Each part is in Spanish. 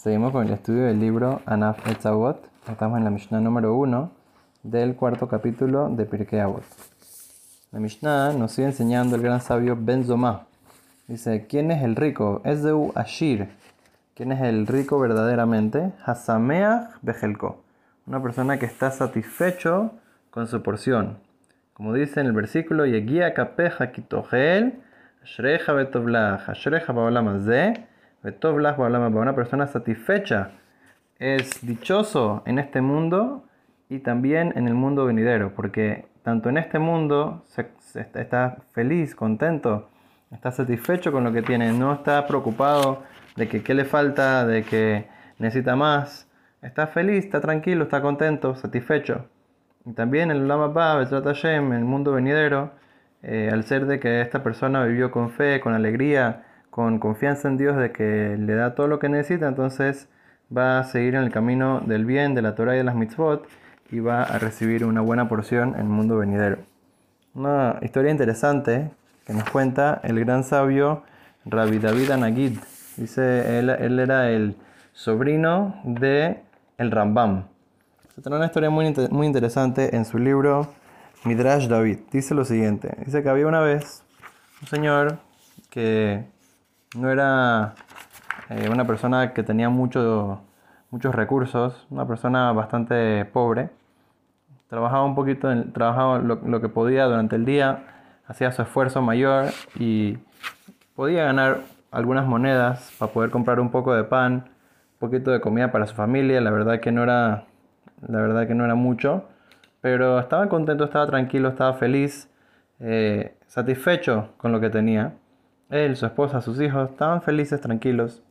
Seguimos con el estudio del libro Anaf Etzavot. Estamos en la Mishnah número 1 del cuarto capítulo de Pirkei Avot. La Mishnah nos sigue enseñando el gran sabio Ben Zomá. Dice, ¿quién es el rico? Es de Ashir. ¿Quién es el rico verdaderamente? Hasameach Bejelko. Una persona que está satisfecho con su porción. Como dice en el versículo, Yegia Kapeja Kitohel, Ashreja Betovlach, Ashreja Baolamazé. Una persona satisfecha es dichoso en este mundo y también en el mundo venidero, porque tanto en este mundo está feliz, contento, está satisfecho con lo que tiene, no está preocupado de que qué le falta, de que necesita más, está feliz, está tranquilo, está contento, satisfecho. Y también el Lama Ba, en el mundo venidero, eh, al ser de que esta persona vivió con fe, con alegría, con confianza en Dios de que le da todo lo que necesita, entonces va a seguir en el camino del bien, de la Torah y de las mitzvot, y va a recibir una buena porción en el mundo venidero. Una historia interesante que nos cuenta el gran sabio Rabbi David Anagid. Dice, él, él era el sobrino de el Rambam. Se trae una historia muy, muy interesante en su libro Midrash David. Dice lo siguiente. Dice que había una vez un señor que no era eh, una persona que tenía mucho, muchos recursos, una persona bastante pobre trabajaba un poquito, trabajaba lo, que podía durante el día, hacía su esfuerzo mayor y podía ganar algunas monedas para poder comprar un poco de pan, un poquito de comida para su familia. La verdad que no era, la verdad que no era mucho, pero estaba contento, estaba tranquilo, estaba feliz, eh, satisfecho con lo que tenía. Él, su esposa, sus hijos estaban felices, tranquilos.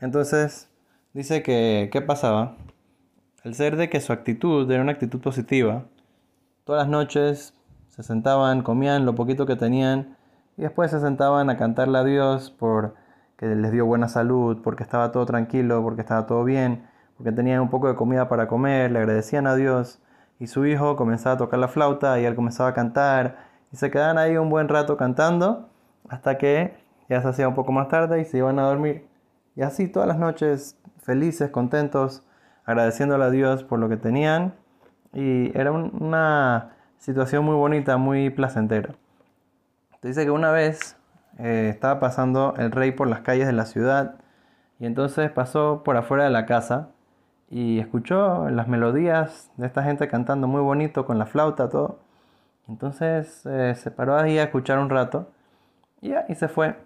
Entonces dice que qué pasaba el ser de que su actitud era una actitud positiva. Todas las noches se sentaban, comían lo poquito que tenían y después se sentaban a cantarle a Dios por que les dio buena salud, porque estaba todo tranquilo, porque estaba todo bien, porque tenían un poco de comida para comer, le agradecían a Dios y su hijo comenzaba a tocar la flauta y él comenzaba a cantar y se quedaban ahí un buen rato cantando hasta que ya se hacía un poco más tarde y se iban a dormir. Y así todas las noches felices, contentos, agradeciéndole a Dios por lo que tenían y era una situación muy bonita, muy placentera. dice que una vez eh, estaba pasando el rey por las calles de la ciudad y entonces pasó por afuera de la casa y escuchó las melodías de esta gente cantando muy bonito con la flauta, todo. Entonces eh, se paró ahí a escuchar un rato y, y se fue.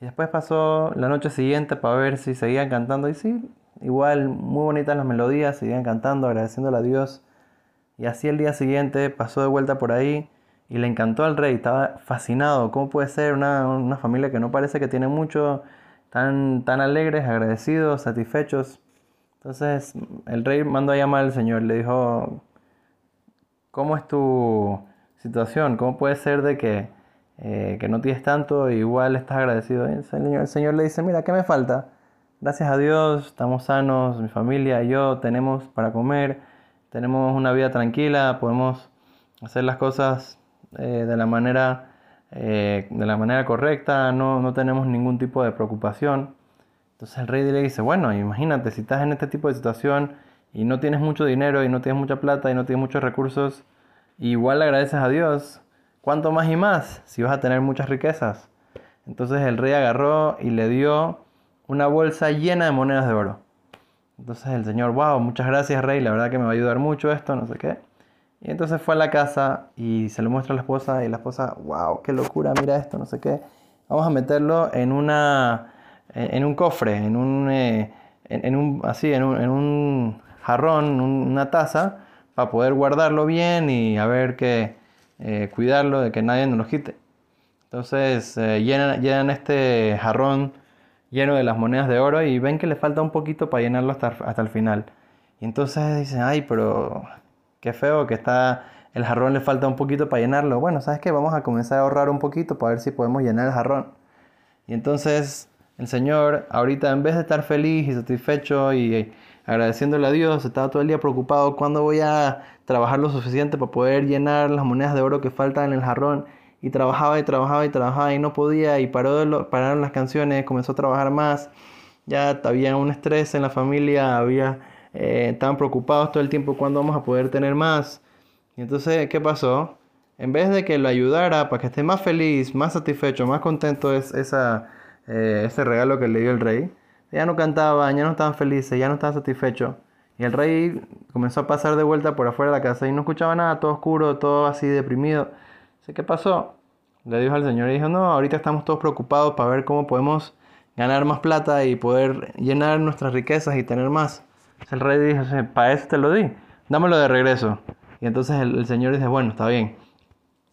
Y después pasó la noche siguiente para ver si seguían cantando y sí, Igual, muy bonitas las melodías, seguían cantando, agradeciéndole a Dios. Y así el día siguiente pasó de vuelta por ahí y le encantó al rey, estaba fascinado. ¿Cómo puede ser una, familia que no parece que tiene mucho, tan, tan alegres, agradecidos, satisfechos? Entonces el rey mandó a llamar al Señor, le dijo, ¿cómo es tu situación? ¿Cómo puede ser de que, eh, que no tienes tanto igual estás agradecido? el señor, el Señor le dice, mira, ¿qué me falta? Gracias a Dios estamos sanos, mi familia y yo tenemos para comer, tenemos una vida tranquila, podemos hacer las cosas eh, de, la manera, eh, de la manera correcta, no, no tenemos ningún tipo de preocupación. Entonces el rey le dice, bueno, imagínate, si estás en este tipo de situación y no tienes mucho dinero y no tienes mucha plata y no tienes muchos recursos, igual le agradeces a Dios. ¿Cuánto más y más si vas a tener muchas riquezas? Entonces el rey agarró y le dio una bolsa llena de monedas de oro. Entonces el señor, wow, muchas gracias rey, la verdad que me va a ayudar mucho esto, no sé qué. Y entonces fue a la casa y se lo muestra a la esposa y la esposa, wow, qué locura, mira esto, no sé qué. Vamos a meterlo en una, en un cofre, en un, eh, en, un así, en un, en un jarrón, una taza, para poder guardarlo bien y a ver que eh, cuidarlo de que nadie nos lo quite. Entonces eh, llenan, llenan este jarrón lleno de las monedas de oro y ven que le falta un poquito para llenarlo hasta, hasta el final. Y entonces dicen, ay, pero qué feo que está, el jarrón le falta un poquito para llenarlo. Bueno, ¿sabes qué? Vamos a comenzar a ahorrar un poquito para ver si podemos llenar el jarrón. Y entonces el Señor, ahorita en vez de estar feliz y satisfecho y agradeciéndole a Dios, estaba todo el día preocupado, ¿cuándo voy a trabajar lo suficiente para poder llenar las monedas de oro que faltan en el jarrón? y trabajaba y trabajaba y trabajaba y no podía y paró pararon las canciones, comenzó a trabajar más ya había un estrés en la familia, había, eh, estaban preocupados todo el tiempo cuándo vamos a poder tener más. Y entonces, ¿qué pasó? En vez de que lo ayudara para que esté más feliz, más satisfecho, más contento es esa, eh, ese regalo que le dio el rey, ya no cantaban, ya no estaban felices, ya no estaban satisfechos. Y el rey comenzó a pasar de vuelta por afuera de la casa y no escuchaba nada, todo oscuro, todo así deprimido. ¿Qué pasó? Le dijo al Señor y dijo, no, ahorita estamos todos preocupados para ver cómo podemos ganar más plata y poder llenar nuestras riquezas y tener más. El rey dijo, para eso te lo di, dámelo de regreso. Y entonces el, el Señor dice, bueno, está bien.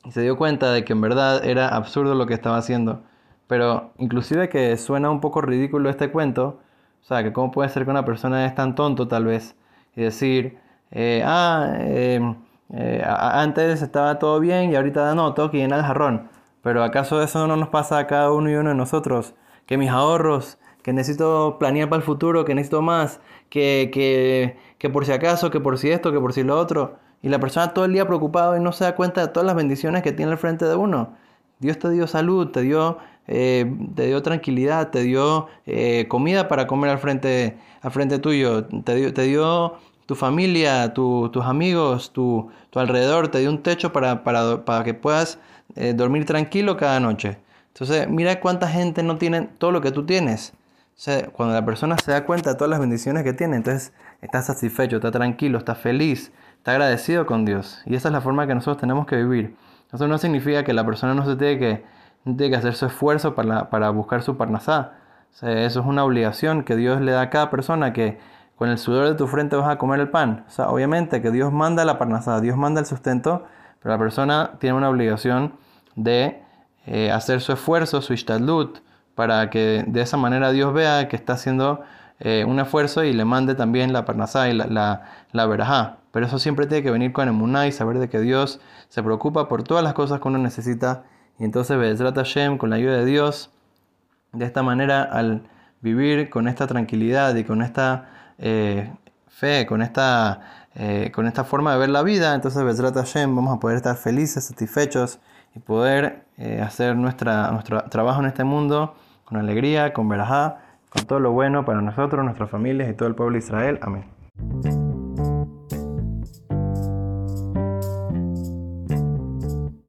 Y se dio cuenta de que en verdad era absurdo lo que estaba haciendo. Pero inclusive que suena un poco ridículo este cuento, o sea, que cómo puede ser que una persona es tan tonto tal vez y decir, eh, ah, em, eh, antes estaba todo bien y ahorita no, tengo que llenar el jarrón. Pero ¿acaso eso no nos pasa a cada uno y uno de nosotros? Que mis ahorros, que necesito planear para el futuro, que necesito más, que, que, que por si acaso, que por si esto, que por si lo otro. Y la persona todo el día preocupada y no se da cuenta de todas las bendiciones que tiene al frente de uno. Dios te dio salud, te dio eh, te dio tranquilidad, te dio eh, comida para comer al frente, al frente tuyo, te dio, te dio tu familia, tus amigos, tu, tu, alrededor, te dio un techo para, para, para que puedas eh, dormir tranquilo cada noche. Entonces, mira cuánta gente no tiene todo lo que tú tienes. O sea, cuando la persona se da cuenta de todas las bendiciones que tiene, entonces está satisfecho, está tranquilo, está feliz, está agradecido con Dios. Y esa es la forma que nosotros tenemos que vivir. Eso no significa que la persona no se tiene que tiene que hacer su esfuerzo para, para buscar su parnasá. eso es una obligación que Dios le da a cada persona que con el sudor de tu frente vas a comer el pan. O sea, obviamente que Dios manda la parnasá, Dios manda el sustento, pero la persona tiene una obligación de eh, hacer su esfuerzo, su ishtadlut, para que de esa manera Dios vea que está haciendo eh, un esfuerzo y le mande también la parnasá y la, la, la verajá. Pero eso siempre tiene que venir con emuná y saber de que Dios se preocupa por todas las cosas que uno necesita y entonces Bezrat Hashem, con la ayuda de Dios, de esta manera, al vivir con esta tranquilidad y con esta eh, fe, con esta, eh, con esta forma de ver la vida, entonces Bezrat Hashem vamos a poder estar felices, satisfechos y poder eh, hacer nuestra, nuestro trabajo en este mundo con alegría, con verajá, con todo lo bueno para nosotros, nuestras familias y todo el pueblo de Israel. Amén.